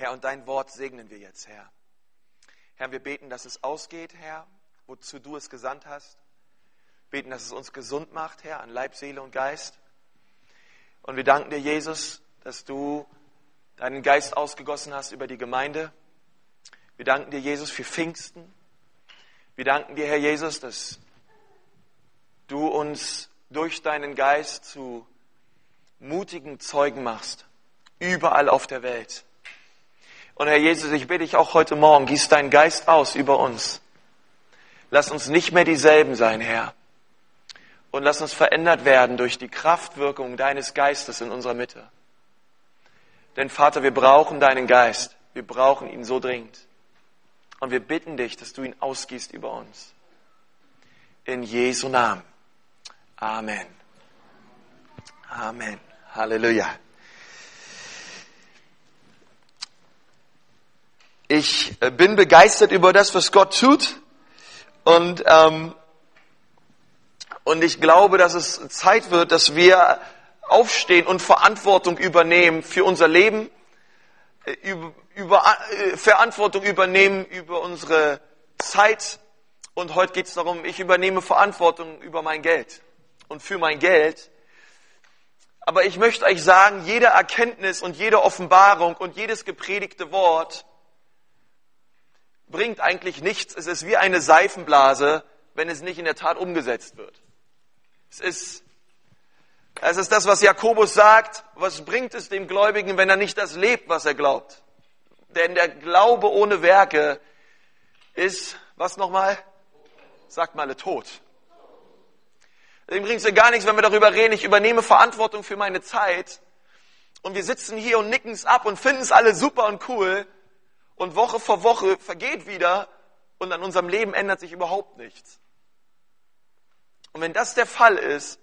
Herr, und dein Wort segnen wir jetzt, Herr. Herr, wir beten, dass es ausgeht, Herr, wozu du es gesandt hast. Beten, dass es uns gesund macht, Herr, an Leib, Seele und Geist. Und wir danken dir, Jesus, dass du deinen Geist ausgegossen hast über die Gemeinde. Wir danken dir, Jesus, für Pfingsten. Wir danken dir, Herr Jesus, dass du uns durch deinen Geist zu mutigen Zeugen machst, überall auf der Welt. Und Herr Jesus, ich bitte dich auch heute Morgen, gieß deinen Geist aus über uns. Lass uns nicht mehr dieselben sein, Herr. Und lass uns verändert werden durch die Kraftwirkung deines Geistes in unserer Mitte. Denn Vater, wir brauchen deinen Geist. Wir brauchen ihn so dringend. Und wir bitten dich, dass du ihn ausgießt über uns. In Jesu Namen. Amen. Amen. Halleluja. Ich äh, bin begeistert über das, was Gott tut. Und, ähm, und ich glaube, dass es Zeit wird, dass wir aufstehen und Verantwortung übernehmen für unser Leben, äh, über, über, äh, Verantwortung übernehmen über unsere Zeit. Und heute geht es darum, ich übernehme Verantwortung über mein Geld und für mein Geld. Aber ich möchte euch sagen, jede Erkenntnis und jede Offenbarung und jedes gepredigte Wort bringt eigentlich nichts. Es ist wie eine Seifenblase, wenn es nicht in der Tat umgesetzt wird. Es ist, es ist das, was Jakobus sagt. Was bringt es dem Gläubigen, wenn er nicht das lebt, was er glaubt? Denn der Glaube ohne Werke ist, was nochmal? Sagt mal, tot. Dem bringt es ja gar nichts, wenn wir darüber reden. Ich übernehme Verantwortung für meine Zeit. Und wir sitzen hier und nicken es ab und finden es alle super und cool und Woche vor Woche vergeht wieder und an unserem Leben ändert sich überhaupt nichts. Und wenn das der Fall ist,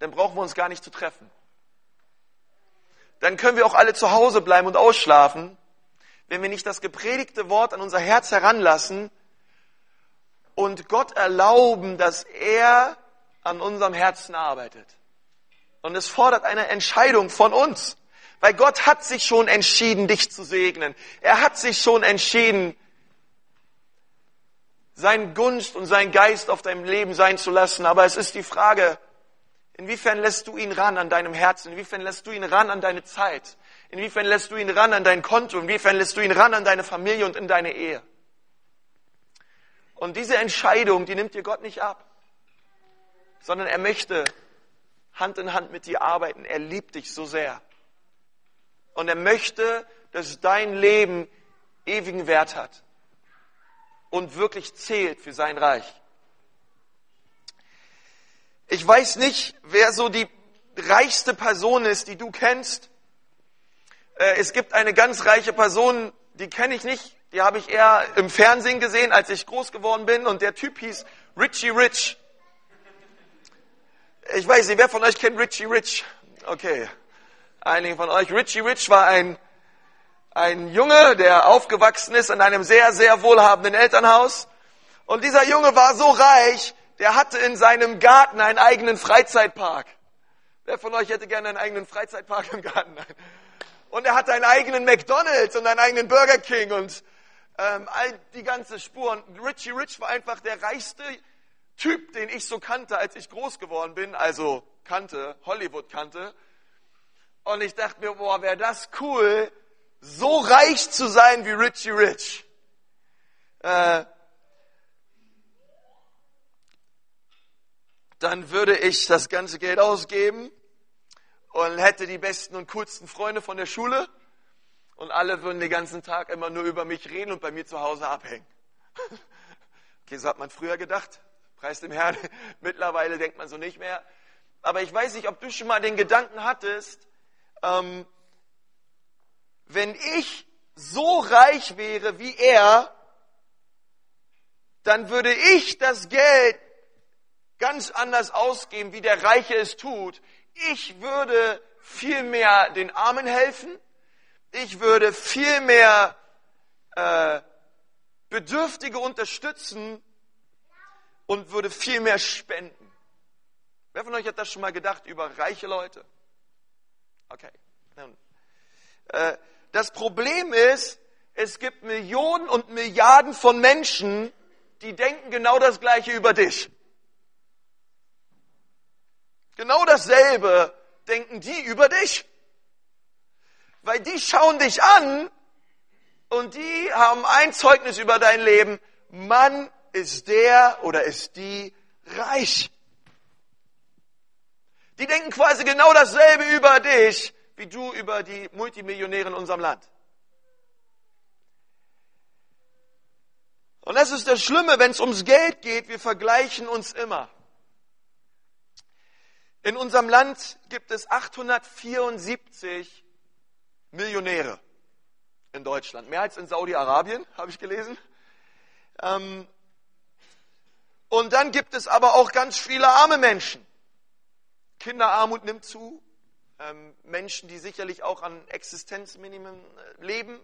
dann brauchen wir uns gar nicht zu treffen. Dann können wir auch alle zu Hause bleiben und ausschlafen, wenn wir nicht das gepredigte Wort an unser Herz heranlassen und Gott erlauben, dass er an unserem Herzen arbeitet. Und es fordert eine Entscheidung von uns. Weil Gott hat sich schon entschieden, dich zu segnen. Er hat sich schon entschieden, seinen Gunst und seinen Geist auf deinem Leben sein zu lassen. Aber es ist die Frage, inwiefern lässt du ihn ran an deinem Herzen? Inwiefern lässt du ihn ran an deine Zeit? Inwiefern lässt du ihn ran an dein Konto? Inwiefern lässt du ihn ran an deine Familie und in deine Ehe? Und diese Entscheidung, die nimmt dir Gott nicht ab, sondern er möchte Hand in Hand mit dir arbeiten. Er liebt dich so sehr. Und er möchte, dass dein Leben ewigen Wert hat und wirklich zählt für sein Reich. Ich weiß nicht, wer so die reichste Person ist, die du kennst. Äh, es gibt eine ganz reiche Person, die kenne ich nicht. Die habe ich eher im Fernsehen gesehen, als ich groß geworden bin. Und der Typ hieß Richie Rich. Ich weiß nicht, wer von euch kennt Richie Rich? Okay einigen von euch. Richie Rich war ein, ein Junge, der aufgewachsen ist in einem sehr, sehr wohlhabenden Elternhaus. Und dieser Junge war so reich, der hatte in seinem Garten einen eigenen Freizeitpark. Wer von euch hätte gerne einen eigenen Freizeitpark im Garten? Und er hatte einen eigenen McDonald's und einen eigenen Burger King und ähm, all die ganze Spur. Und Richie Rich war einfach der reichste Typ, den ich so kannte, als ich groß geworden bin. Also kannte, Hollywood kannte. Und ich dachte mir, boah, wäre das cool, so reich zu sein wie Richie Rich. Äh, dann würde ich das ganze Geld ausgeben und hätte die besten und coolsten Freunde von der Schule und alle würden den ganzen Tag immer nur über mich reden und bei mir zu Hause abhängen. Okay, so hat man früher gedacht. Preis dem Herrn. Mittlerweile denkt man so nicht mehr. Aber ich weiß nicht, ob du schon mal den Gedanken hattest, ähm, wenn ich so reich wäre wie er, dann würde ich das Geld ganz anders ausgeben, wie der Reiche es tut. Ich würde viel mehr den Armen helfen. Ich würde viel mehr äh, Bedürftige unterstützen und würde viel mehr spenden. Wer von euch hat das schon mal gedacht über reiche Leute? Okay. Äh, das Problem ist, es gibt Millionen und Milliarden von Menschen, die denken genau das Gleiche über dich. Genau dasselbe denken die über dich. Weil die schauen dich an und die haben ein Zeugnis über dein Leben. Mann ist der oder ist die reich. Die denken quasi genau dasselbe über dich, wie du über die Multimillionäre in unserem Land. Und das ist das Schlimme, wenn es ums Geld geht, wir vergleichen uns immer. In unserem Land gibt es 874 Millionäre in Deutschland. Mehr als in Saudi-Arabien, habe ich gelesen. Ähm, und dann gibt es aber auch ganz viele arme Menschen. Kinderarmut nimmt zu. Ähm, Menschen, die sicherlich auch an Existenzminimum äh, leben.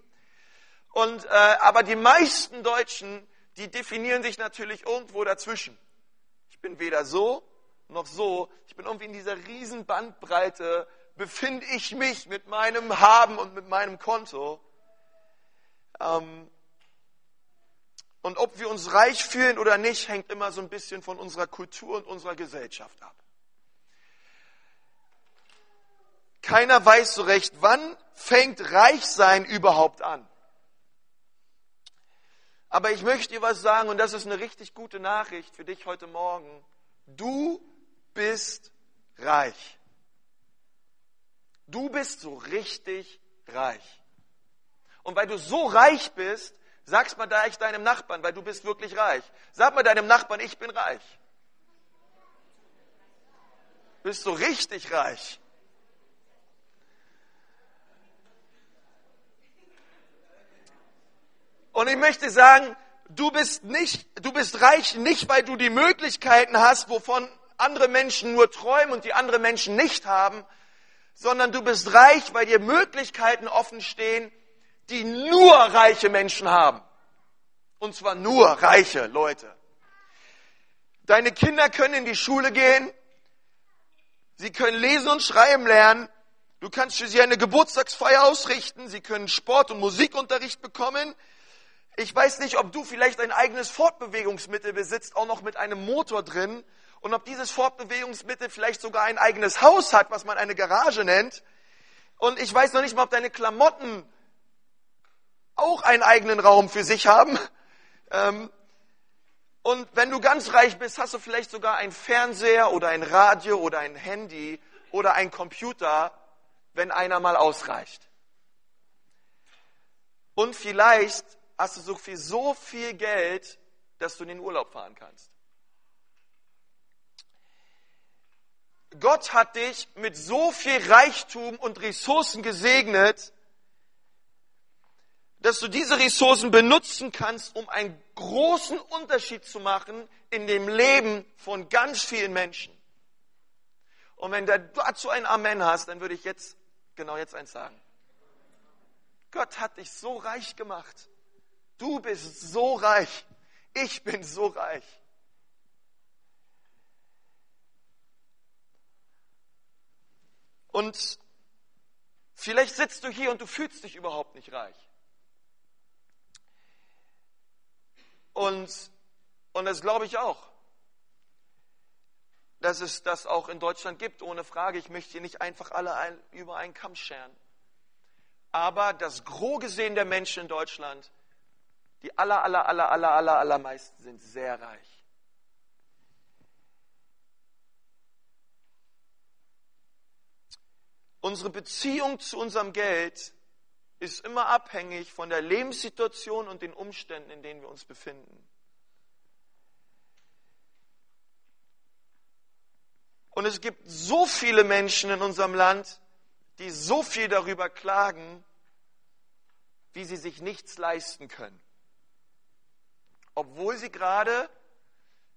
Und, äh, aber die meisten Deutschen, die definieren sich natürlich irgendwo dazwischen. Ich bin weder so noch so. Ich bin irgendwie in dieser riesen Bandbreite, befinde ich mich mit meinem Haben und mit meinem Konto. Ähm, und ob wir uns reich fühlen oder nicht, hängt immer so ein bisschen von unserer Kultur und unserer Gesellschaft ab. Keiner weiß so recht, wann fängt Reichsein überhaupt an. Aber ich möchte dir was sagen und das ist eine richtig gute Nachricht für dich heute Morgen. Du bist reich. Du bist so richtig reich. Und weil du so reich bist, sagst mal da ich deinem Nachbarn, weil du bist wirklich reich. Sag mal deinem Nachbarn, ich bin reich. Bist du richtig reich. Und ich möchte sagen, du bist nicht, du bist reich nicht, weil du die Möglichkeiten hast, wovon andere Menschen nur träumen und die andere Menschen nicht haben, sondern du bist reich, weil dir Möglichkeiten offen stehen, die nur reiche Menschen haben. Und zwar nur reiche Leute. Deine Kinder können in die Schule gehen, sie können lesen und schreiben lernen, du kannst für sie eine Geburtstagsfeier ausrichten, sie können Sport- und Musikunterricht bekommen, ich weiß nicht, ob du vielleicht ein eigenes Fortbewegungsmittel besitzt, auch noch mit einem Motor drin, und ob dieses Fortbewegungsmittel vielleicht sogar ein eigenes Haus hat, was man eine Garage nennt. Und ich weiß noch nicht mal, ob deine Klamotten auch einen eigenen Raum für sich haben. Ähm, und wenn du ganz reich bist, hast du vielleicht sogar ein Fernseher oder ein Radio oder ein Handy oder ein Computer, wenn einer mal ausreicht. Und vielleicht hast du so viel, so viel Geld, dass du in den Urlaub fahren kannst. Gott hat dich mit so viel Reichtum und Ressourcen gesegnet, dass du diese Ressourcen benutzen kannst, um einen großen Unterschied zu machen in dem Leben von ganz vielen Menschen. Und wenn du dazu ein Amen hast, dann würde ich jetzt, genau jetzt eins sagen. Gott hat dich so reich gemacht. Du bist so reich. Ich bin so reich. Und vielleicht sitzt du hier und du fühlst dich überhaupt nicht reich. Und, und das glaube ich auch, dass es das auch in Deutschland gibt, ohne Frage. Ich möchte hier nicht einfach alle ein, über einen Kamm scheren. Aber das Gros gesehen der Menschen in Deutschland die aller, aller, aller, aller, aller, allermeisten sind sehr reich. Unsere Beziehung zu unserem Geld ist immer abhängig von der Lebenssituation und den Umständen, in denen wir uns befinden. Und es gibt so viele Menschen in unserem Land, die so viel darüber klagen, wie sie sich nichts leisten können obwohl sie gerade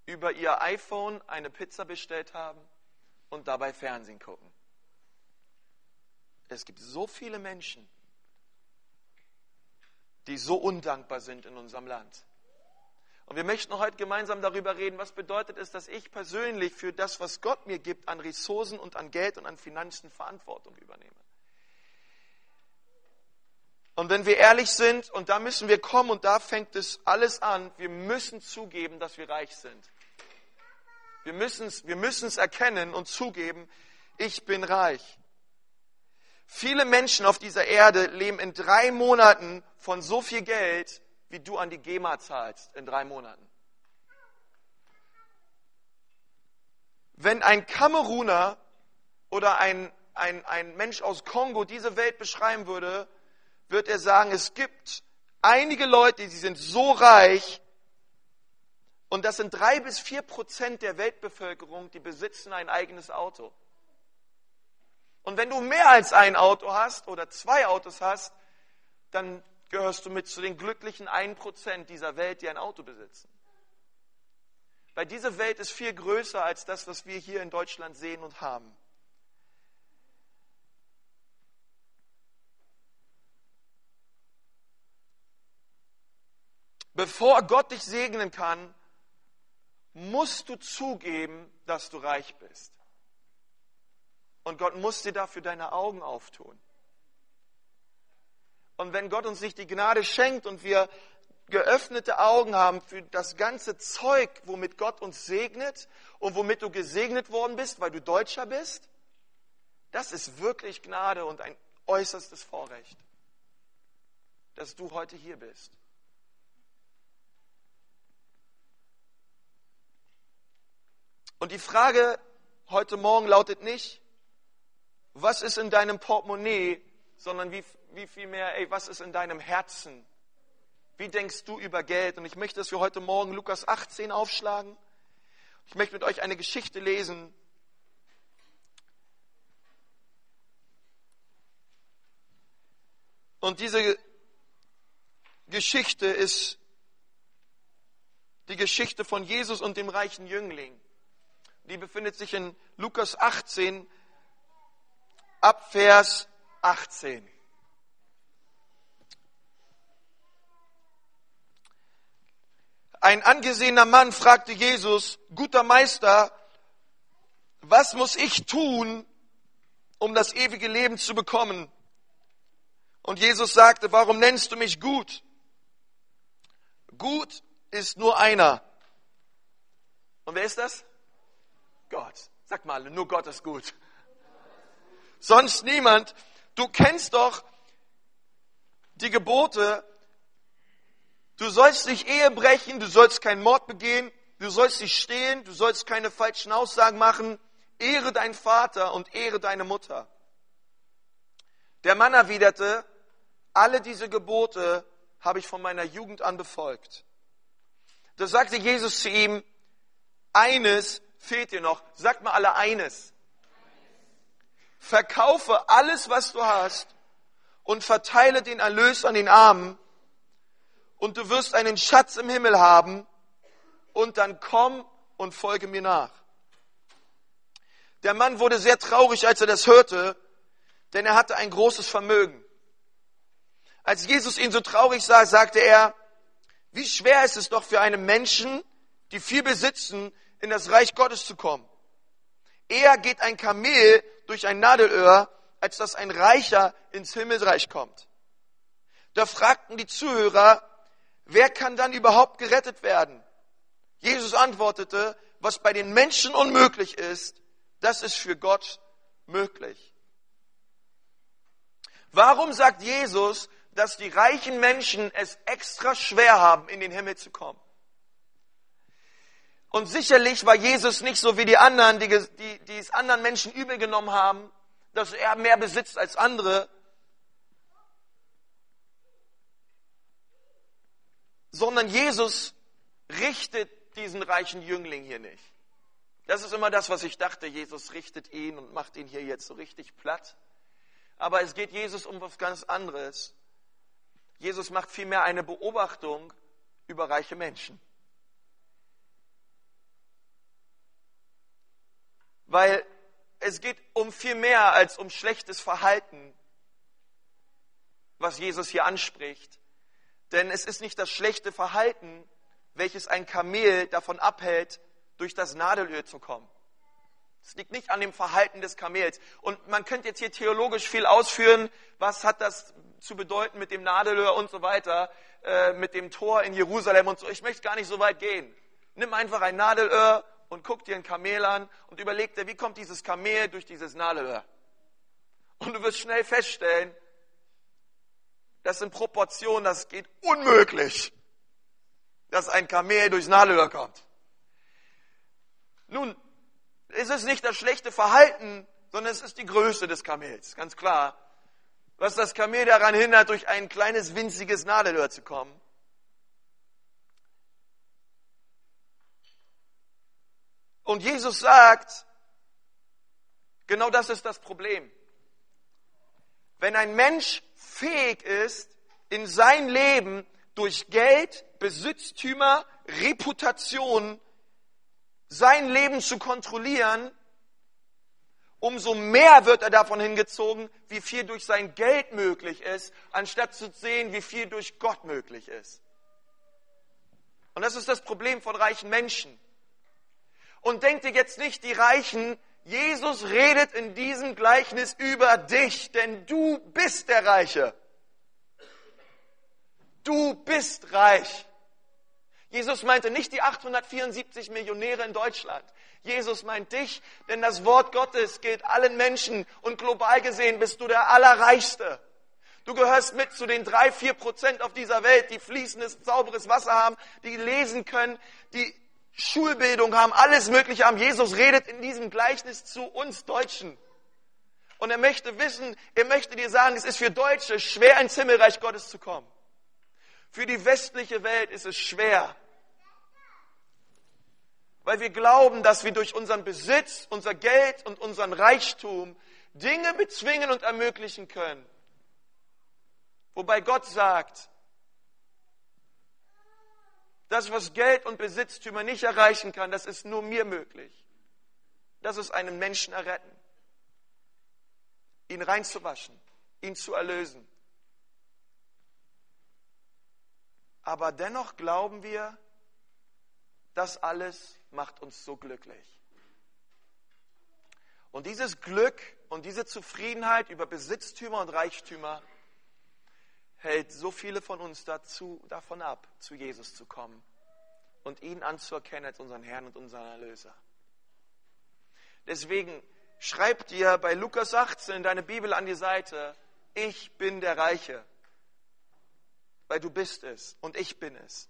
über ihr iPhone eine Pizza bestellt haben und dabei Fernsehen gucken. Es gibt so viele Menschen, die so undankbar sind in unserem Land. Und wir möchten heute gemeinsam darüber reden, was bedeutet es, dass ich persönlich für das, was Gott mir gibt, an Ressourcen und an Geld und an Finanzen Verantwortung übernehme. Und wenn wir ehrlich sind, und da müssen wir kommen, und da fängt es alles an, wir müssen zugeben, dass wir reich sind. Wir müssen es wir müssen's erkennen und zugeben, ich bin reich. Viele Menschen auf dieser Erde leben in drei Monaten von so viel Geld, wie du an die GEMA zahlst in drei Monaten. Wenn ein Kameruner oder ein, ein, ein Mensch aus Kongo diese Welt beschreiben würde, wird er sagen, es gibt einige Leute, die sind so reich, und das sind drei bis vier Prozent der Weltbevölkerung, die besitzen ein eigenes Auto. Und wenn du mehr als ein Auto hast oder zwei Autos hast, dann gehörst du mit zu den glücklichen 1% dieser Welt, die ein Auto besitzen. Weil diese Welt ist viel größer als das, was wir hier in Deutschland sehen und haben. Bevor Gott dich segnen kann, musst du zugeben, dass du reich bist. Und Gott muss dir dafür deine Augen auftun. Und wenn Gott uns nicht die Gnade schenkt und wir geöffnete Augen haben für das ganze Zeug, womit Gott uns segnet und womit du gesegnet worden bist, weil du Deutscher bist, das ist wirklich Gnade und ein äußerstes Vorrecht, dass du heute hier bist. Und die Frage heute Morgen lautet nicht, was ist in deinem Portemonnaie, sondern wie, wie viel mehr, ey, was ist in deinem Herzen? Wie denkst du über Geld? Und ich möchte, dass wir heute Morgen Lukas 18 aufschlagen. Ich möchte mit euch eine Geschichte lesen. Und diese Geschichte ist die Geschichte von Jesus und dem reichen Jüngling. Die befindet sich in Lukas 18, ab Vers 18. Ein angesehener Mann fragte Jesus, guter Meister, was muss ich tun, um das ewige Leben zu bekommen? Und Jesus sagte, warum nennst du mich gut? Gut ist nur einer. Und wer ist das? Gott. Sag mal, nur Gott ist gut. Sonst niemand. Du kennst doch die Gebote. Du sollst nicht Ehe brechen, du sollst keinen Mord begehen, du sollst nicht stehlen, du sollst keine falschen Aussagen machen. Ehre deinen Vater und ehre deine Mutter. Der Mann erwiderte, alle diese Gebote habe ich von meiner Jugend an befolgt. Da sagte Jesus zu ihm, eines fehlt dir noch. Sagt mal alle eines. Verkaufe alles, was du hast und verteile den Erlös an den Armen und du wirst einen Schatz im Himmel haben und dann komm und folge mir nach. Der Mann wurde sehr traurig, als er das hörte, denn er hatte ein großes Vermögen. Als Jesus ihn so traurig sah, sagte er, wie schwer ist es doch für einen Menschen, die viel besitzen, in das Reich Gottes zu kommen. Eher geht ein Kamel durch ein Nadelöhr, als dass ein Reicher ins Himmelreich kommt. Da fragten die Zuhörer, wer kann dann überhaupt gerettet werden? Jesus antwortete, was bei den Menschen unmöglich ist, das ist für Gott möglich. Warum sagt Jesus, dass die reichen Menschen es extra schwer haben, in den Himmel zu kommen? Und sicherlich war Jesus nicht so wie die anderen, die, die, die es anderen Menschen übel genommen haben, dass er mehr besitzt als andere. Sondern Jesus richtet diesen reichen Jüngling hier nicht. Das ist immer das, was ich dachte. Jesus richtet ihn und macht ihn hier jetzt so richtig platt. Aber es geht Jesus um was ganz anderes. Jesus macht vielmehr eine Beobachtung über reiche Menschen. Weil es geht um viel mehr als um schlechtes Verhalten, was Jesus hier anspricht. Denn es ist nicht das schlechte Verhalten, welches ein Kamel davon abhält, durch das Nadelöhr zu kommen. Es liegt nicht an dem Verhalten des Kamels. Und man könnte jetzt hier theologisch viel ausführen, was hat das zu bedeuten mit dem Nadelöhr und so weiter, äh, mit dem Tor in Jerusalem und so. Ich möchte gar nicht so weit gehen. Nimm einfach ein Nadelöhr und guck dir ein Kamel an und überleg dir, wie kommt dieses Kamel durch dieses Nadelöhr? Und du wirst schnell feststellen, das sind Proportionen, das geht unmöglich, dass ein Kamel durchs Nadelöhr kommt. Nun, es ist nicht das schlechte Verhalten, sondern es ist die Größe des Kamels, ganz klar. Was das Kamel daran hindert, durch ein kleines winziges Nadelöhr zu kommen. Und Jesus sagt, genau das ist das Problem. Wenn ein Mensch fähig ist, in sein Leben durch Geld, Besitztümer, Reputation sein Leben zu kontrollieren, umso mehr wird er davon hingezogen, wie viel durch sein Geld möglich ist, anstatt zu sehen, wie viel durch Gott möglich ist. Und das ist das Problem von reichen Menschen. Und denkt ihr jetzt nicht, die Reichen, Jesus redet in diesem Gleichnis über dich, denn du bist der Reiche. Du bist reich. Jesus meinte nicht die 874 Millionäre in Deutschland. Jesus meint dich, denn das Wort Gottes gilt allen Menschen und global gesehen bist du der Allerreichste. Du gehörst mit zu den drei, vier Prozent auf dieser Welt, die fließendes, sauberes Wasser haben, die lesen können, die Schulbildung haben, alles Mögliche haben. Jesus redet in diesem Gleichnis zu uns Deutschen. Und er möchte wissen, er möchte dir sagen, es ist für Deutsche schwer, ins Himmelreich Gottes zu kommen. Für die westliche Welt ist es schwer, weil wir glauben, dass wir durch unseren Besitz, unser Geld und unseren Reichtum Dinge bezwingen und ermöglichen können. Wobei Gott sagt, das, was Geld und Besitztümer nicht erreichen kann, das ist nur mir möglich. Das ist einen Menschen erretten, ihn reinzuwaschen, ihn zu erlösen. Aber dennoch glauben wir, das alles macht uns so glücklich. Und dieses Glück und diese Zufriedenheit über Besitztümer und Reichtümer hält so viele von uns dazu, davon ab, zu Jesus zu kommen und ihn anzuerkennen als unseren Herrn und unseren Erlöser. Deswegen schreib dir bei Lukas 18 in deine Bibel an die Seite, ich bin der Reiche, weil du bist es und ich bin es.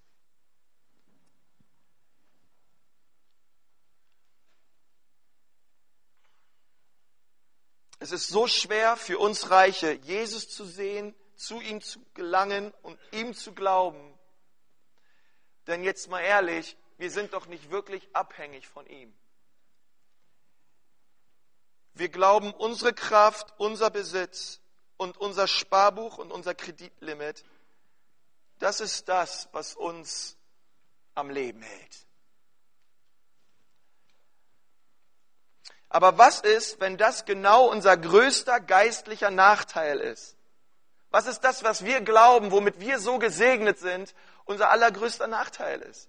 Es ist so schwer für uns Reiche, Jesus zu sehen, zu ihm zu gelangen und ihm zu glauben. Denn jetzt mal ehrlich, wir sind doch nicht wirklich abhängig von ihm. Wir glauben, unsere Kraft, unser Besitz und unser Sparbuch und unser Kreditlimit, das ist das, was uns am Leben hält. Aber was ist, wenn das genau unser größter geistlicher Nachteil ist? Was ist das, was wir glauben, womit wir so gesegnet sind, unser allergrößter Nachteil ist?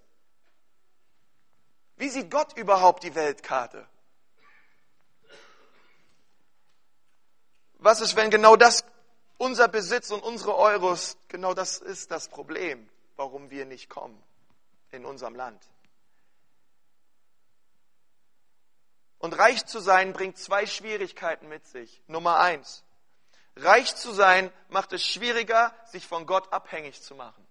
Wie sieht Gott überhaupt die Weltkarte? Was ist, wenn genau das unser Besitz und unsere Euros, genau das ist das Problem, warum wir nicht kommen in unserem Land? Und reich zu sein bringt zwei Schwierigkeiten mit sich. Nummer eins. Reich zu sein macht es schwieriger, sich von Gott abhängig zu machen.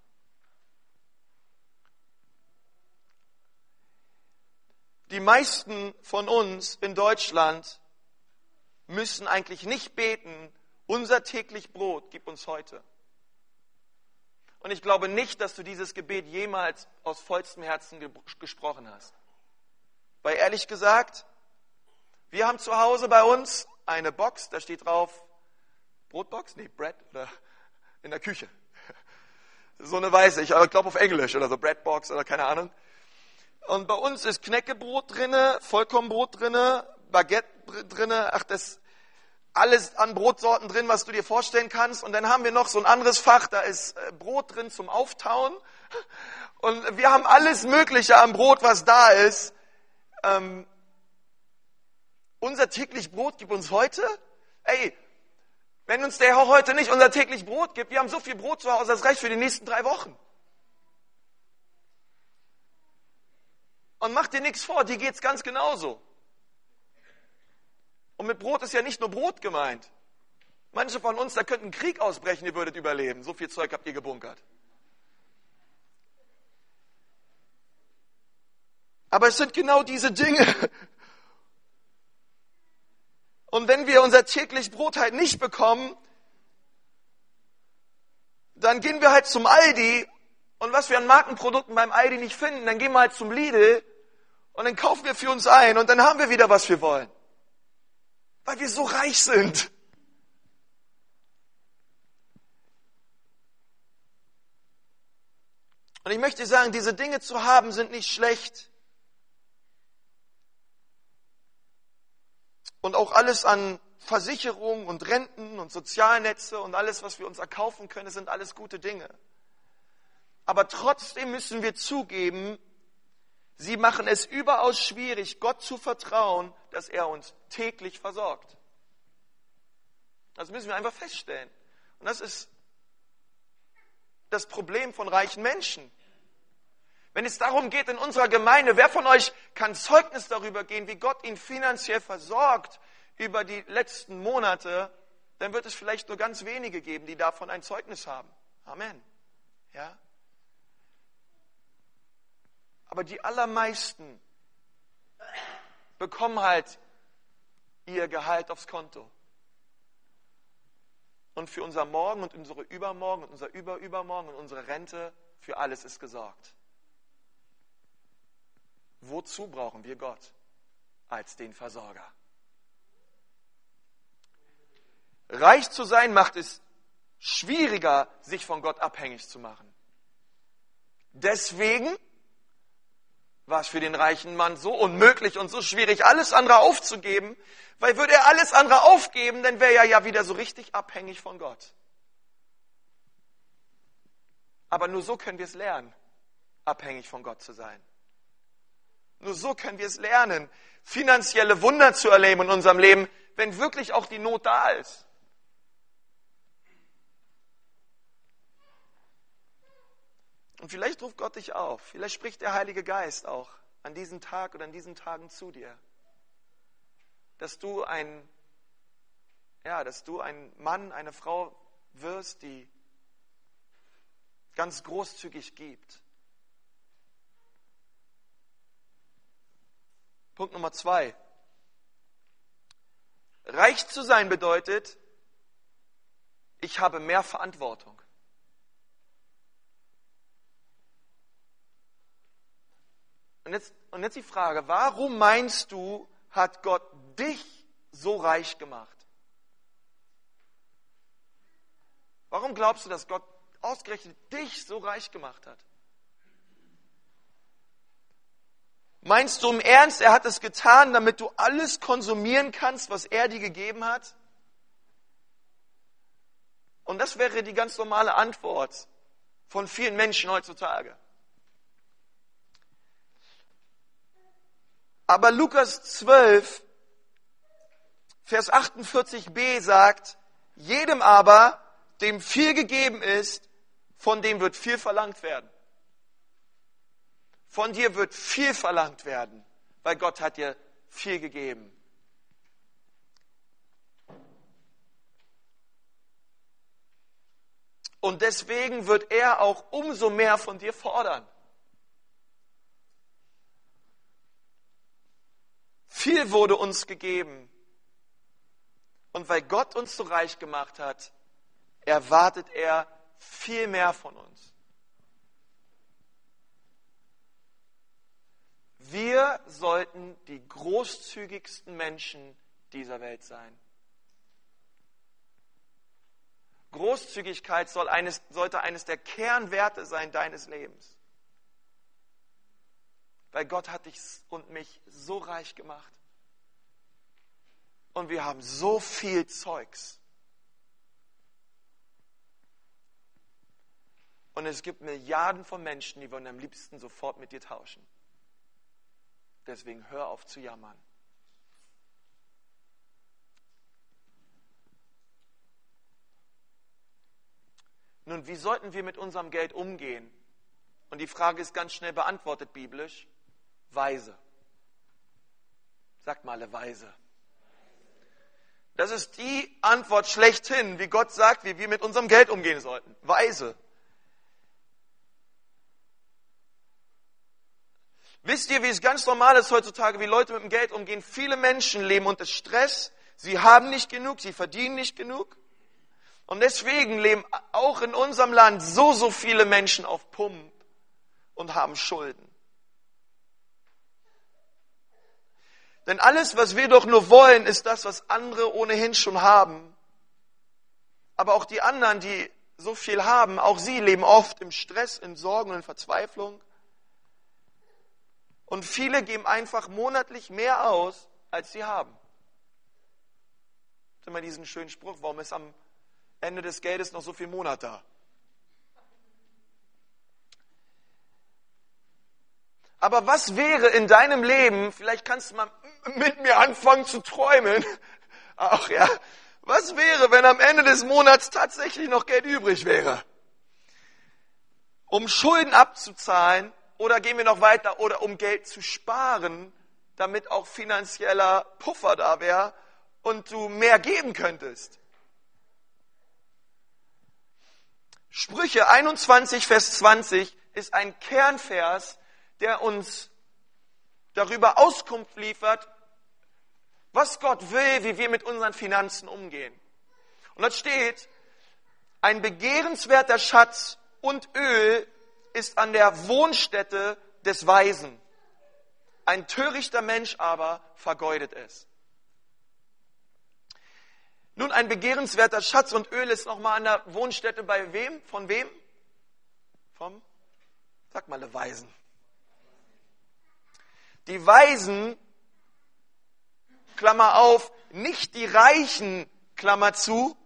Die meisten von uns in Deutschland müssen eigentlich nicht beten, unser täglich Brot gib uns heute. Und ich glaube nicht, dass du dieses Gebet jemals aus vollstem Herzen gesprochen hast. Weil ehrlich gesagt, wir haben zu Hause bei uns eine Box, da steht drauf Brotbox, nee, Bread oder in der Küche. So eine weiße, ich glaube auf Englisch oder so Breadbox oder keine Ahnung. Und bei uns ist Knäckebrot drinne, Vollkornbrot drinne, Baguette drinne, ach das alles an Brotsorten drin, was du dir vorstellen kannst. Und dann haben wir noch so ein anderes Fach, da ist äh, Brot drin zum Auftauen. Und wir haben alles Mögliche an Brot, was da ist. Ähm, unser täglich Brot gib uns heute? Ey, wenn uns der Herr heute nicht unser täglich Brot gibt, wir haben so viel Brot zu Hause, das reicht für die nächsten drei Wochen. Und mach dir nichts vor, dir geht's ganz genauso. Und mit Brot ist ja nicht nur Brot gemeint. Manche von uns, da könnte ein Krieg ausbrechen, ihr würdet überleben. So viel Zeug habt ihr gebunkert. Aber es sind genau diese Dinge. Und wenn wir unser täglich Brot halt nicht bekommen, dann gehen wir halt zum Aldi und was wir an Markenprodukten beim Aldi nicht finden, dann gehen wir halt zum Lidl und dann kaufen wir für uns ein und dann haben wir wieder, was wir wollen. Weil wir so reich sind. Und ich möchte sagen, diese Dinge zu haben, sind nicht schlecht. Und auch alles an Versicherungen und Renten und Sozialnetze und alles, was wir uns erkaufen können, sind alles gute Dinge. Aber trotzdem müssen wir zugeben, sie machen es überaus schwierig, Gott zu vertrauen, dass er uns täglich versorgt. Das müssen wir einfach feststellen. Und das ist das Problem von reichen Menschen. Wenn es darum geht in unserer Gemeinde, wer von euch kann Zeugnis darüber gehen, wie Gott ihn finanziell versorgt über die letzten Monate, dann wird es vielleicht nur ganz wenige geben, die davon ein Zeugnis haben. Amen. Ja? Aber die allermeisten bekommen halt ihr Gehalt aufs Konto. Und für unser Morgen und unsere Übermorgen und unser Überübermorgen und unsere Rente, für alles ist gesorgt. Wozu brauchen wir Gott als den Versorger? Reich zu sein macht es schwieriger, sich von Gott abhängig zu machen. Deswegen war es für den reichen Mann so unmöglich und so schwierig, alles andere aufzugeben, weil würde er alles andere aufgeben, dann wäre er ja wieder so richtig abhängig von Gott. Aber nur so können wir es lernen, abhängig von Gott zu sein. Nur so können wir es lernen, finanzielle Wunder zu erleben in unserem Leben, wenn wirklich auch die Not da ist. Und vielleicht ruft Gott dich auf, vielleicht spricht der Heilige Geist auch an diesem Tag oder an diesen Tagen zu dir, dass du ein, ja, dass du ein Mann, eine Frau wirst, die ganz großzügig gibt. Punkt Nummer zwei. Reich zu sein bedeutet, ich habe mehr Verantwortung. Und jetzt, und jetzt die Frage, warum meinst du, hat Gott dich so reich gemacht? Warum glaubst du, dass Gott ausgerechnet dich so reich gemacht hat? Meinst du im Ernst, er hat es getan, damit du alles konsumieren kannst, was er dir gegeben hat? Und das wäre die ganz normale Antwort von vielen Menschen heutzutage. Aber Lukas 12, Vers 48b sagt, jedem aber, dem viel gegeben ist, von dem wird viel verlangt werden. Von dir wird viel verlangt werden, weil Gott hat dir viel gegeben. Und deswegen wird er auch umso mehr von dir fordern. Viel wurde uns gegeben. Und weil Gott uns so reich gemacht hat, erwartet er viel mehr von uns. Wir sollten die großzügigsten Menschen dieser Welt sein. Großzügigkeit soll eines, sollte eines der Kernwerte sein deines Lebens. Weil Gott hat dich und mich so reich gemacht. Und wir haben so viel Zeugs. Und es gibt Milliarden von Menschen, die wollen am liebsten sofort mit dir tauschen. Deswegen hör auf zu jammern. Nun, wie sollten wir mit unserem Geld umgehen? Und die Frage ist ganz schnell beantwortet biblisch. Weise. Sagt mal alle weise. Das ist die Antwort schlechthin, wie Gott sagt, wie wir mit unserem Geld umgehen sollten. Weise. Wisst ihr, wie es ganz normal ist heutzutage, wie Leute mit dem Geld umgehen? Viele Menschen leben unter Stress. Sie haben nicht genug, sie verdienen nicht genug. Und deswegen leben auch in unserem Land so, so viele Menschen auf Pump und haben Schulden. Denn alles, was wir doch nur wollen, ist das, was andere ohnehin schon haben. Aber auch die anderen, die so viel haben, auch sie leben oft im Stress, in Sorgen und in Verzweiflung. Und viele geben einfach monatlich mehr aus, als sie haben. Ist immer diesen schönen Spruch, warum ist am Ende des Geldes noch so viel Monat da? Aber was wäre in deinem Leben, vielleicht kannst du mal mit mir anfangen zu träumen, ach ja, was wäre, wenn am Ende des Monats tatsächlich noch Geld übrig wäre? Um Schulden abzuzahlen, oder gehen wir noch weiter, oder um Geld zu sparen, damit auch finanzieller Puffer da wäre und du mehr geben könntest. Sprüche 21, Vers 20 ist ein Kernvers, der uns darüber Auskunft liefert, was Gott will, wie wir mit unseren Finanzen umgehen. Und dort steht, ein begehrenswerter Schatz und Öl ist an der Wohnstätte des Weisen. Ein törichter Mensch aber vergeudet es. Nun, ein begehrenswerter Schatz und Öl ist nochmal an der Wohnstätte bei wem? Von wem? Vom, sag mal, der Weisen. Die Weisen, Klammer auf, nicht die Reichen, Klammer zu,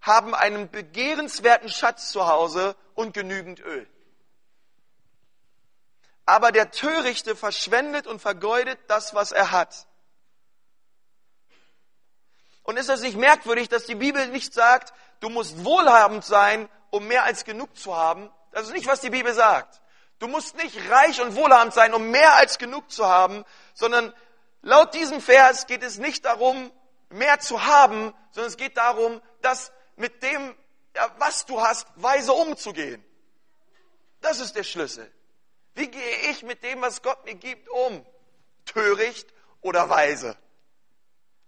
haben einen begehrenswerten Schatz zu Hause und genügend Öl. Aber der Törichte verschwendet und vergeudet das, was er hat. Und ist es nicht merkwürdig, dass die Bibel nicht sagt, du musst wohlhabend sein, um mehr als genug zu haben? Das ist nicht, was die Bibel sagt. Du musst nicht reich und wohlhabend sein, um mehr als genug zu haben, sondern laut diesem Vers geht es nicht darum, mehr zu haben, sondern es geht darum, dass mit dem, was du hast, weise umzugehen. Das ist der Schlüssel. Wie gehe ich mit dem, was Gott mir gibt, um? Töricht oder weise?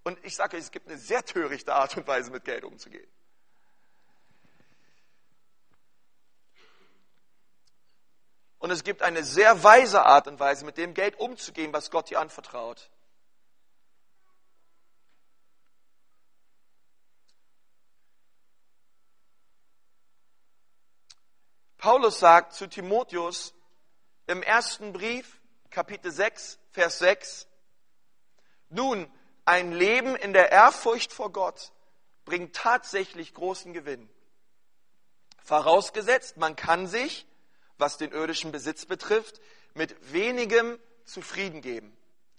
Und ich sage euch, es gibt eine sehr törichte Art und Weise, mit Geld umzugehen. Und es gibt eine sehr weise Art und Weise, mit dem Geld umzugehen, was Gott dir anvertraut. Paulus sagt zu Timotheus, im ersten Brief, Kapitel 6, Vers 6. Nun, ein Leben in der Ehrfurcht vor Gott bringt tatsächlich großen Gewinn. Vorausgesetzt, man kann sich, was den irdischen Besitz betrifft, mit wenigem zufrieden geben.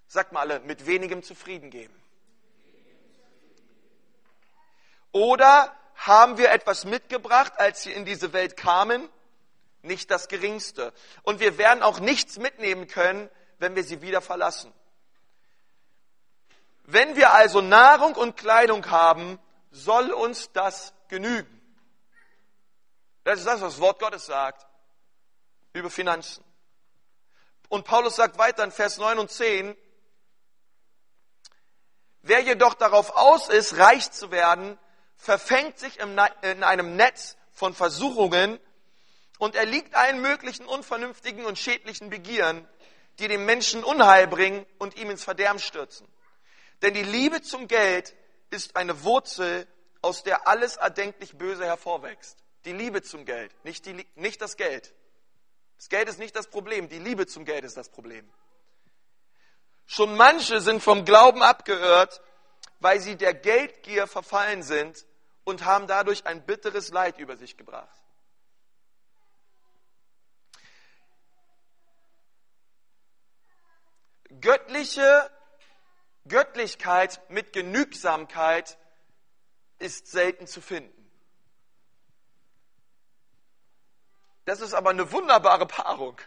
Sagt mal alle, mit wenigem zufrieden geben. Oder haben wir etwas mitgebracht, als wir in diese Welt kamen, nicht das Geringste. Und wir werden auch nichts mitnehmen können, wenn wir sie wieder verlassen. Wenn wir also Nahrung und Kleidung haben, soll uns das genügen. Das ist das, was das Wort Gottes sagt über Finanzen. Und Paulus sagt weiter in Vers 9 und 10, wer jedoch darauf aus ist, reich zu werden, verfängt sich in einem Netz von Versuchungen und er liegt allen möglichen unvernünftigen und schädlichen Begieren, die dem Menschen Unheil bringen und ihm ins Verderben stürzen. Denn die Liebe zum Geld ist eine Wurzel, aus der alles erdenklich Böse hervorwächst. Die Liebe zum Geld, nicht, die, nicht das Geld. Das Geld ist nicht das Problem, die Liebe zum Geld ist das Problem. Schon manche sind vom Glauben abgehört, weil sie der Geldgier verfallen sind und haben dadurch ein bitteres Leid über sich gebracht. Göttliche Göttlichkeit mit Genügsamkeit ist selten zu finden. Das ist aber eine wunderbare Paarung.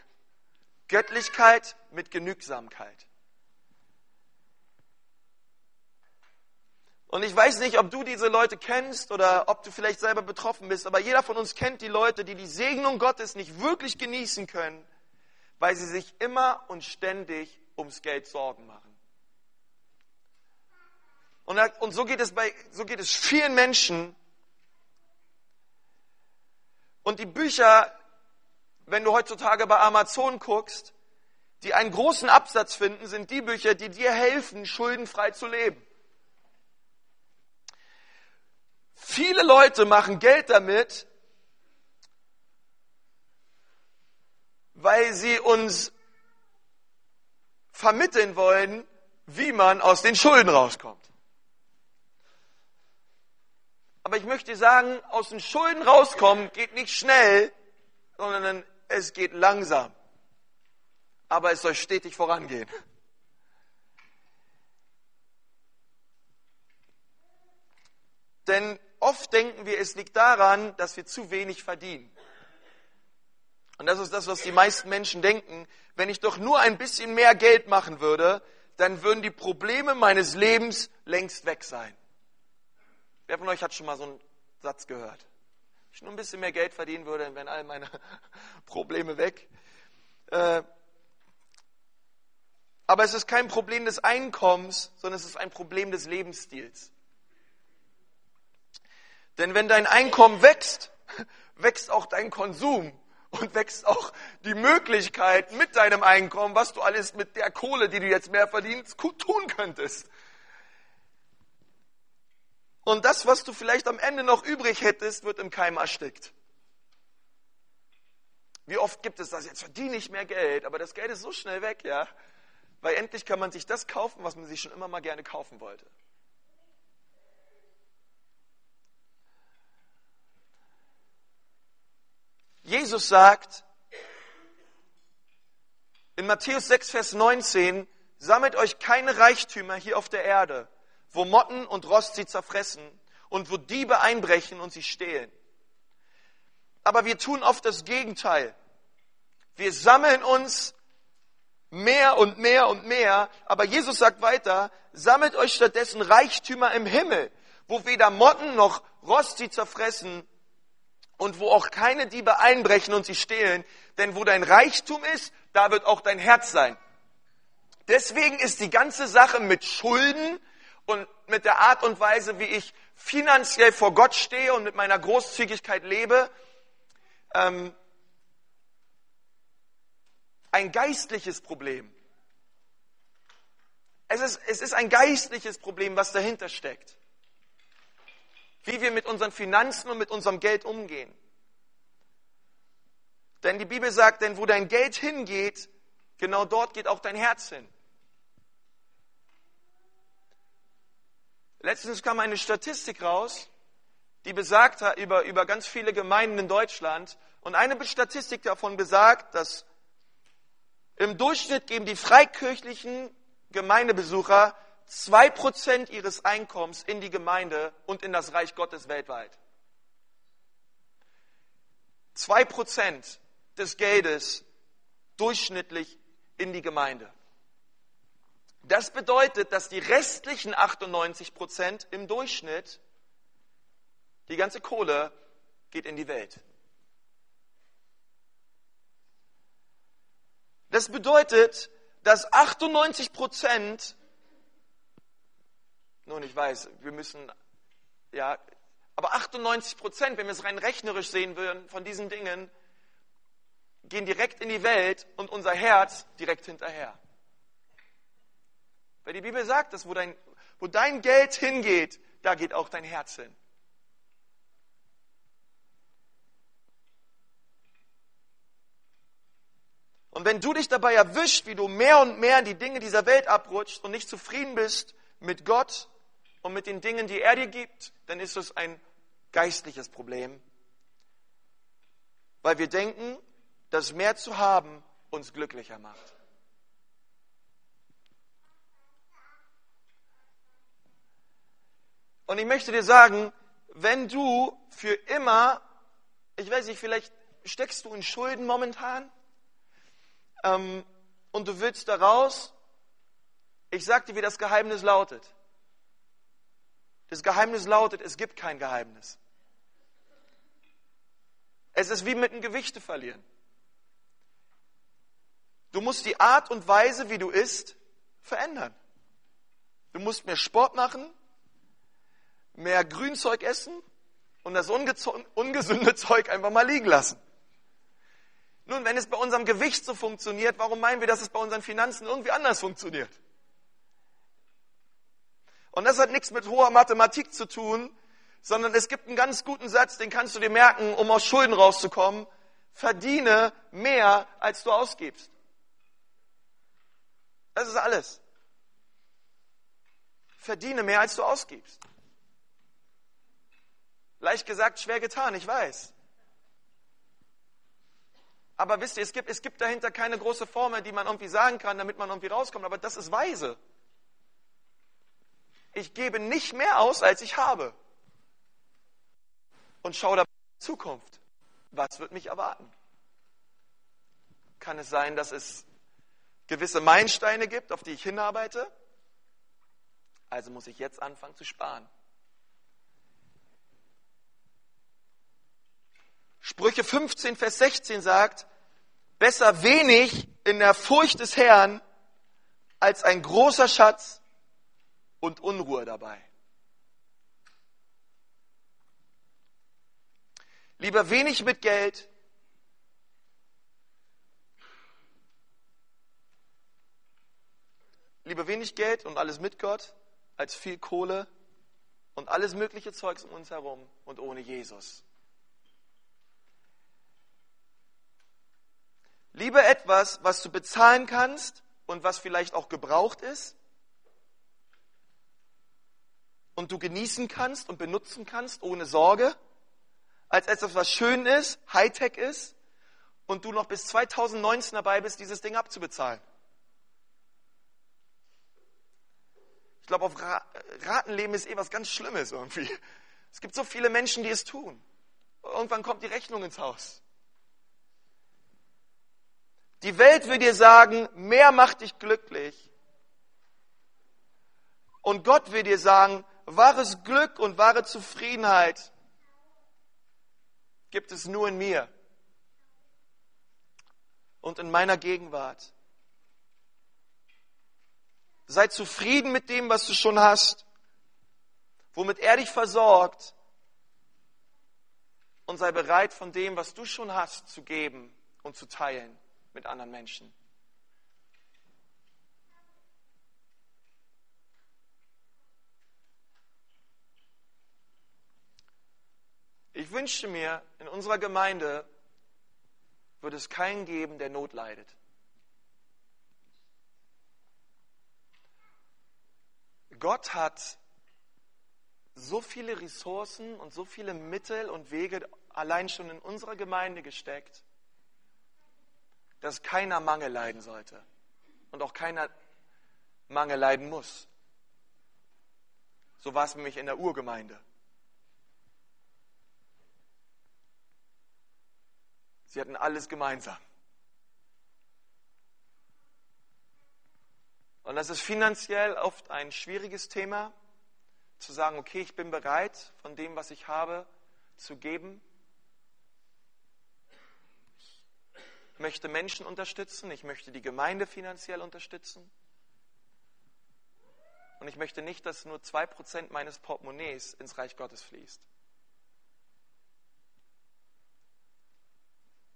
Göttlichkeit mit Genügsamkeit. Und ich weiß nicht, ob du diese Leute kennst oder ob du vielleicht selber betroffen bist, aber jeder von uns kennt die Leute, die die Segnung Gottes nicht wirklich genießen können, weil sie sich immer und ständig ums Geld Sorgen machen. Und, und so, geht es bei, so geht es vielen Menschen. Und die Bücher, wenn du heutzutage bei Amazon guckst, die einen großen Absatz finden, sind die Bücher, die dir helfen, schuldenfrei zu leben. Viele Leute machen Geld damit, weil sie uns vermitteln wollen, wie man aus den Schulden rauskommt. Aber ich möchte sagen, aus den Schulden rauskommen geht nicht schnell, sondern es geht langsam. Aber es soll stetig vorangehen. Denn oft denken wir, es liegt daran, dass wir zu wenig verdienen. Und das ist das, was die meisten Menschen denken. Wenn ich doch nur ein bisschen mehr Geld machen würde, dann würden die Probleme meines Lebens längst weg sein. Wer von euch hat schon mal so einen Satz gehört? Wenn ich nur ein bisschen mehr Geld verdienen würde, dann wären all meine Probleme weg. Äh, aber es ist kein Problem des Einkommens, sondern es ist ein Problem des Lebensstils. Denn wenn dein Einkommen wächst, wächst auch dein Konsum und wächst auch die Möglichkeit mit deinem Einkommen, was du alles mit der Kohle, die du jetzt mehr verdienst, tun könntest. Und das, was du vielleicht am Ende noch übrig hättest, wird im Keim erstickt. Wie oft gibt es das? Jetzt verdiene ich mehr Geld, aber das Geld ist so schnell weg, ja? Weil endlich kann man sich das kaufen, was man sich schon immer mal gerne kaufen wollte. Jesus sagt in Matthäus 6, Vers 19, sammelt euch keine Reichtümer hier auf der Erde, wo Motten und Rost sie zerfressen und wo Diebe einbrechen und sie stehlen. Aber wir tun oft das Gegenteil. Wir sammeln uns mehr und mehr und mehr, aber Jesus sagt weiter, sammelt euch stattdessen Reichtümer im Himmel, wo weder Motten noch Rost sie zerfressen und wo auch keine Diebe einbrechen und sie stehlen, denn wo dein Reichtum ist, da wird auch dein Herz sein. Deswegen ist die ganze Sache mit Schulden und mit der Art und Weise, wie ich finanziell vor Gott stehe und mit meiner Großzügigkeit lebe, ähm, ein geistliches Problem. Es ist, es ist ein geistliches Problem, was dahinter steckt wie wir mit unseren Finanzen und mit unserem Geld umgehen. Denn die Bibel sagt, denn wo dein Geld hingeht, genau dort geht auch dein Herz hin. Letztens kam eine Statistik raus, die besagt hat über, über ganz viele Gemeinden in Deutschland. Und eine Statistik davon besagt, dass im Durchschnitt geben die freikirchlichen Gemeindebesucher zwei Prozent ihres Einkommens in die Gemeinde und in das Reich Gottes weltweit. Zwei Prozent des Geldes durchschnittlich in die Gemeinde. Das bedeutet, dass die restlichen 98 Prozent im Durchschnitt, die ganze Kohle geht in die Welt. Das bedeutet, dass 98 Prozent nun, ich weiß, wir müssen, ja, aber 98 Prozent, wenn wir es rein rechnerisch sehen würden, von diesen Dingen, gehen direkt in die Welt und unser Herz direkt hinterher. Weil die Bibel sagt, dass wo dein, wo dein Geld hingeht, da geht auch dein Herz hin. Und wenn du dich dabei erwischt, wie du mehr und mehr in die Dinge dieser Welt abrutschst und nicht zufrieden bist mit Gott und mit den Dingen, die er dir gibt, dann ist es ein geistliches Problem. Weil wir denken, dass mehr zu haben uns glücklicher macht. Und ich möchte dir sagen, wenn du für immer, ich weiß nicht, vielleicht steckst du in Schulden momentan ähm, und du willst da raus. Ich sag dir, wie das Geheimnis lautet. Das Geheimnis lautet, es gibt kein Geheimnis. Es ist wie mit einem Gewichte verlieren. Du musst die Art und Weise, wie du isst, verändern. Du musst mehr Sport machen, mehr Grünzeug essen und das ungesunde Zeug einfach mal liegen lassen. Nun, wenn es bei unserem Gewicht so funktioniert, warum meinen wir, dass es bei unseren Finanzen irgendwie anders funktioniert? Und das hat nichts mit hoher Mathematik zu tun, sondern es gibt einen ganz guten Satz, den kannst du dir merken, um aus Schulden rauszukommen. Verdiene mehr, als du ausgibst. Das ist alles. Verdiene mehr, als du ausgibst. Leicht gesagt, schwer getan, ich weiß. Aber wisst ihr, es gibt, es gibt dahinter keine große Formel, die man irgendwie sagen kann, damit man irgendwie rauskommt. Aber das ist weise. Ich gebe nicht mehr aus, als ich habe. Und schaue dabei in die Zukunft. Was wird mich erwarten? Kann es sein, dass es gewisse Meilensteine gibt, auf die ich hinarbeite? Also muss ich jetzt anfangen zu sparen. Sprüche 15, Vers 16 sagt, besser wenig in der Furcht des Herrn als ein großer Schatz und Unruhe dabei. Lieber wenig mit Geld lieber wenig Geld und alles mit Gott als viel Kohle und alles mögliche Zeugs um uns herum und ohne Jesus. Lieber etwas, was du bezahlen kannst und was vielleicht auch gebraucht ist und du genießen kannst und benutzen kannst ohne Sorge, als etwas, was schön ist, Hightech ist und du noch bis 2019 dabei bist, dieses Ding abzubezahlen. Ich glaube, auf Ratenleben ist eh was ganz Schlimmes irgendwie. Es gibt so viele Menschen, die es tun. Irgendwann kommt die Rechnung ins Haus. Die Welt will dir sagen, mehr macht dich glücklich. Und Gott will dir sagen, wahres Glück und wahre Zufriedenheit gibt es nur in mir und in meiner Gegenwart. Sei zufrieden mit dem, was du schon hast, womit er dich versorgt und sei bereit, von dem, was du schon hast, zu geben und zu teilen mit anderen Menschen. Ich wünschte mir, in unserer Gemeinde würde es keinen geben, der Not leidet. Gott hat so viele Ressourcen und so viele Mittel und Wege allein schon in unserer Gemeinde gesteckt, dass keiner Mangel leiden sollte und auch keiner Mangel leiden muss. So war es nämlich in der Urgemeinde. Sie hatten alles gemeinsam. Und das ist finanziell oft ein schwieriges Thema, zu sagen, okay, ich bin bereit, von dem, was ich habe, zu geben. Ich möchte Menschen unterstützen, ich möchte die Gemeinde finanziell unterstützen. Und ich möchte nicht, dass nur zwei Prozent meines Portemonnaies ins Reich Gottes fließt.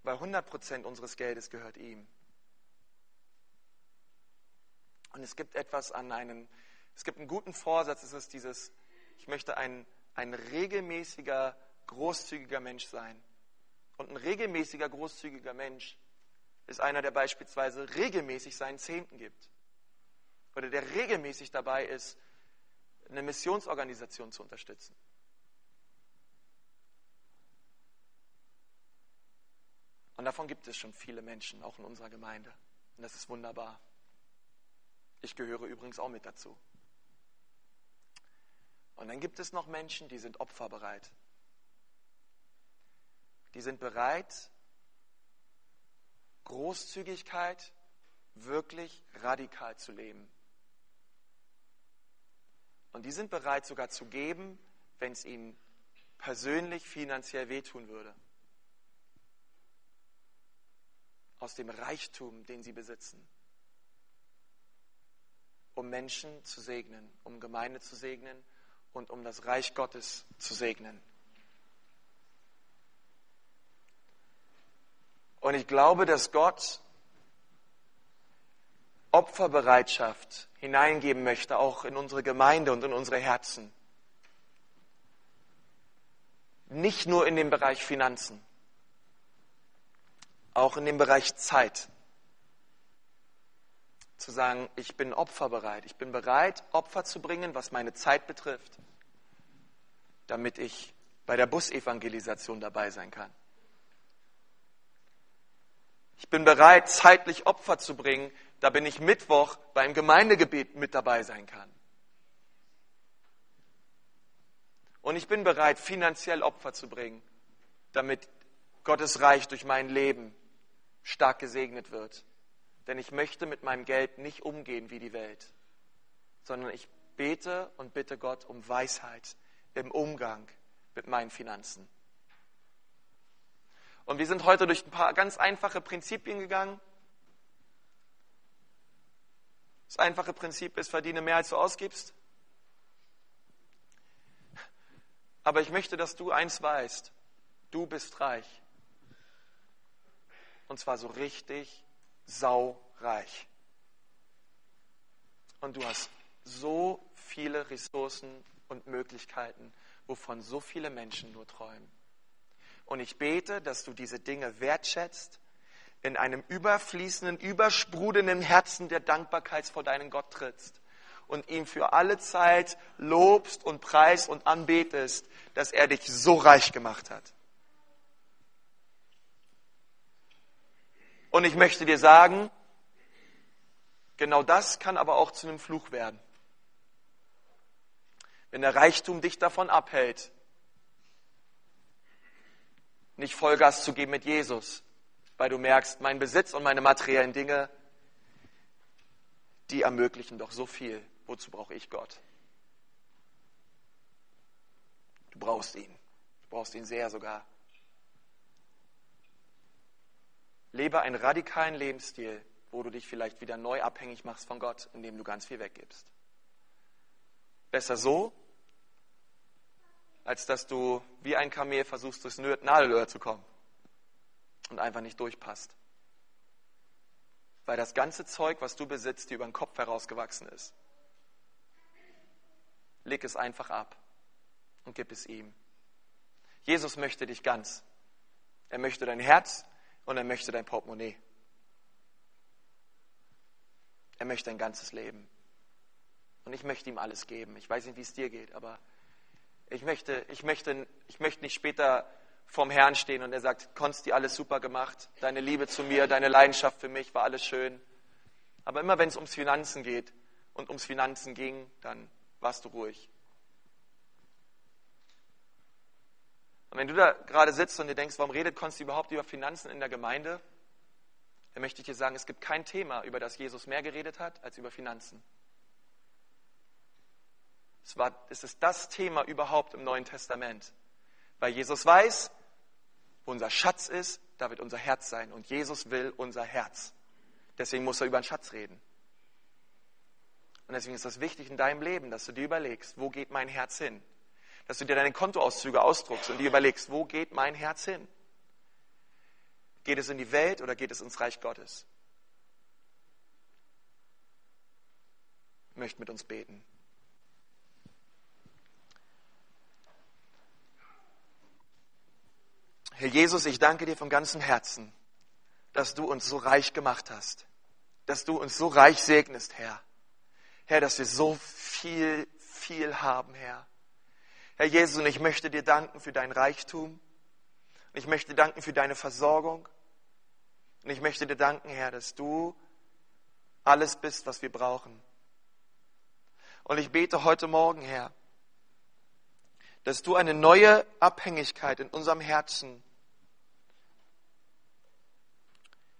Weil 100 Prozent unseres Geldes gehört ihm. Und es gibt etwas an einen, es gibt einen guten Vorsatz, es ist dieses, ich möchte ein, ein regelmäßiger, großzügiger Mensch sein. Und ein regelmäßiger, großzügiger Mensch ist einer, der beispielsweise regelmäßig seinen Zehnten gibt. Oder der regelmäßig dabei ist, eine Missionsorganisation zu unterstützen. Und davon gibt es schon viele Menschen, auch in unserer Gemeinde. Und das ist wunderbar. Ich gehöre übrigens auch mit dazu. Und dann gibt es noch Menschen, die sind opferbereit. Die sind bereit, Großzügigkeit wirklich radikal zu leben. Und die sind bereit sogar zu geben, wenn es ihnen persönlich finanziell wehtun würde. Aus dem Reichtum, den sie besitzen. Um Menschen zu segnen, um Gemeinde zu segnen und um das Reich Gottes zu segnen. Und ich glaube, dass Gott Opferbereitschaft hineingeben möchte, auch in unsere Gemeinde und in unsere Herzen. Nicht nur in dem Bereich Finanzen, auch in dem Bereich Zeit. Zu sagen, ich bin opferbereit. Ich bin bereit, Opfer zu bringen, was meine Zeit betrifft, damit ich bei der Busevangelisation dabei sein kann. Ich bin bereit, zeitlich Opfer zu bringen, da bin ich Mittwoch beim Gemeindegebet mit dabei sein kann. Und ich bin bereit, finanziell Opfer zu bringen, damit Gottes Reich durch mein Leben stark gesegnet wird. Denn ich möchte mit meinem Geld nicht umgehen wie die Welt, sondern ich bete und bitte Gott um Weisheit im Umgang mit meinen Finanzen. Und wir sind heute durch ein paar ganz einfache Prinzipien gegangen. Das einfache Prinzip ist, verdiene mehr, als du ausgibst. Aber ich möchte, dass du eins weißt. Du bist reich. Und zwar so richtig saureich. Und du hast so viele Ressourcen und Möglichkeiten, wovon so viele Menschen nur träumen. Und ich bete, dass du diese Dinge wertschätzt, in einem überfließenden, übersprudelnden Herzen der Dankbarkeit vor deinen Gott trittst und ihm für alle Zeit lobst und preist und anbetest, dass er dich so reich gemacht hat. Und ich möchte dir sagen, genau das kann aber auch zu einem Fluch werden. Wenn der Reichtum dich davon abhält, nicht Vollgas zu geben mit Jesus, weil du merkst, mein Besitz und meine materiellen Dinge, die ermöglichen doch so viel. Wozu brauche ich Gott? Du brauchst ihn. Du brauchst ihn sehr sogar. Lebe einen radikalen Lebensstil, wo du dich vielleicht wieder neu abhängig machst von Gott, indem du ganz viel weggibst. Besser so, als dass du wie ein Kamel versuchst, durchs Nadelöhr zu kommen und einfach nicht durchpasst. Weil das ganze Zeug, was du besitzt, dir über den Kopf herausgewachsen ist. Leg es einfach ab und gib es ihm. Jesus möchte dich ganz. Er möchte dein Herz und er möchte dein Portemonnaie. Er möchte dein ganzes Leben. Und ich möchte ihm alles geben. Ich weiß nicht, wie es dir geht, aber ich möchte, ich möchte, ich möchte nicht später vorm Herrn stehen und er sagt, Konsti, alles super gemacht, deine Liebe zu mir, deine Leidenschaft für mich war alles schön. Aber immer wenn es ums Finanzen geht und ums Finanzen ging, dann warst du ruhig. Und wenn du da gerade sitzt und dir denkst, warum redet Konsti überhaupt über Finanzen in der Gemeinde, dann möchte ich dir sagen, es gibt kein Thema, über das Jesus mehr geredet hat, als über Finanzen. Es, war, es ist das Thema überhaupt im Neuen Testament. Weil Jesus weiß, wo unser Schatz ist, da wird unser Herz sein. Und Jesus will unser Herz. Deswegen muss er über den Schatz reden. Und deswegen ist das wichtig in deinem Leben, dass du dir überlegst, wo geht mein Herz hin? Dass du dir deine Kontoauszüge ausdruckst und dir überlegst, wo geht mein Herz hin? Geht es in die Welt oder geht es ins Reich Gottes? Ich möchte mit uns beten. Herr Jesus, ich danke dir von ganzem Herzen, dass du uns so reich gemacht hast, dass du uns so reich segnest, Herr. Herr, dass wir so viel, viel haben, Herr. Herr Jesus, und ich möchte dir danken für dein Reichtum. Und ich möchte danken für deine Versorgung. Und ich möchte dir danken, Herr, dass du alles bist, was wir brauchen. Und ich bete heute Morgen, Herr, dass du eine neue Abhängigkeit in unserem Herzen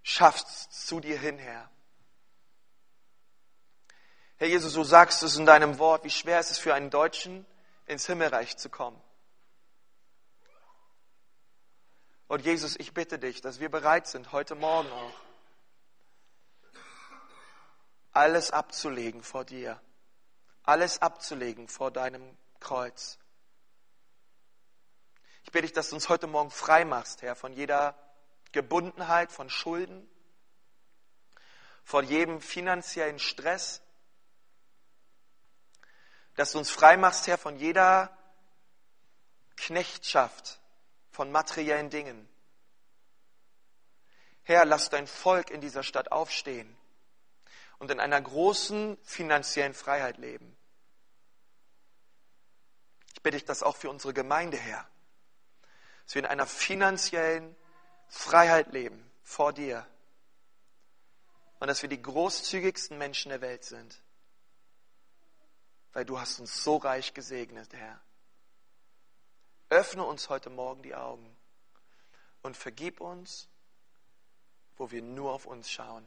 schaffst zu dir hin, Herr. Herr Jesus, du sagst es in deinem Wort, wie schwer ist es für einen Deutschen, ins Himmelreich zu kommen. Und Jesus, ich bitte dich, dass wir bereit sind, heute Morgen auch, alles abzulegen vor dir, alles abzulegen vor deinem Kreuz. Ich bitte dich, dass du uns heute Morgen frei machst, Herr, von jeder Gebundenheit, von Schulden, von jedem finanziellen Stress, dass du uns frei machst, Herr, von jeder Knechtschaft, von materiellen Dingen. Herr, lass dein Volk in dieser Stadt aufstehen und in einer großen finanziellen Freiheit leben. Ich bitte dich das auch für unsere Gemeinde, Herr, dass wir in einer finanziellen Freiheit leben vor dir und dass wir die großzügigsten Menschen der Welt sind, weil du hast uns so reich gesegnet, Herr. Öffne uns heute Morgen die Augen und vergib uns, wo wir nur auf uns schauen.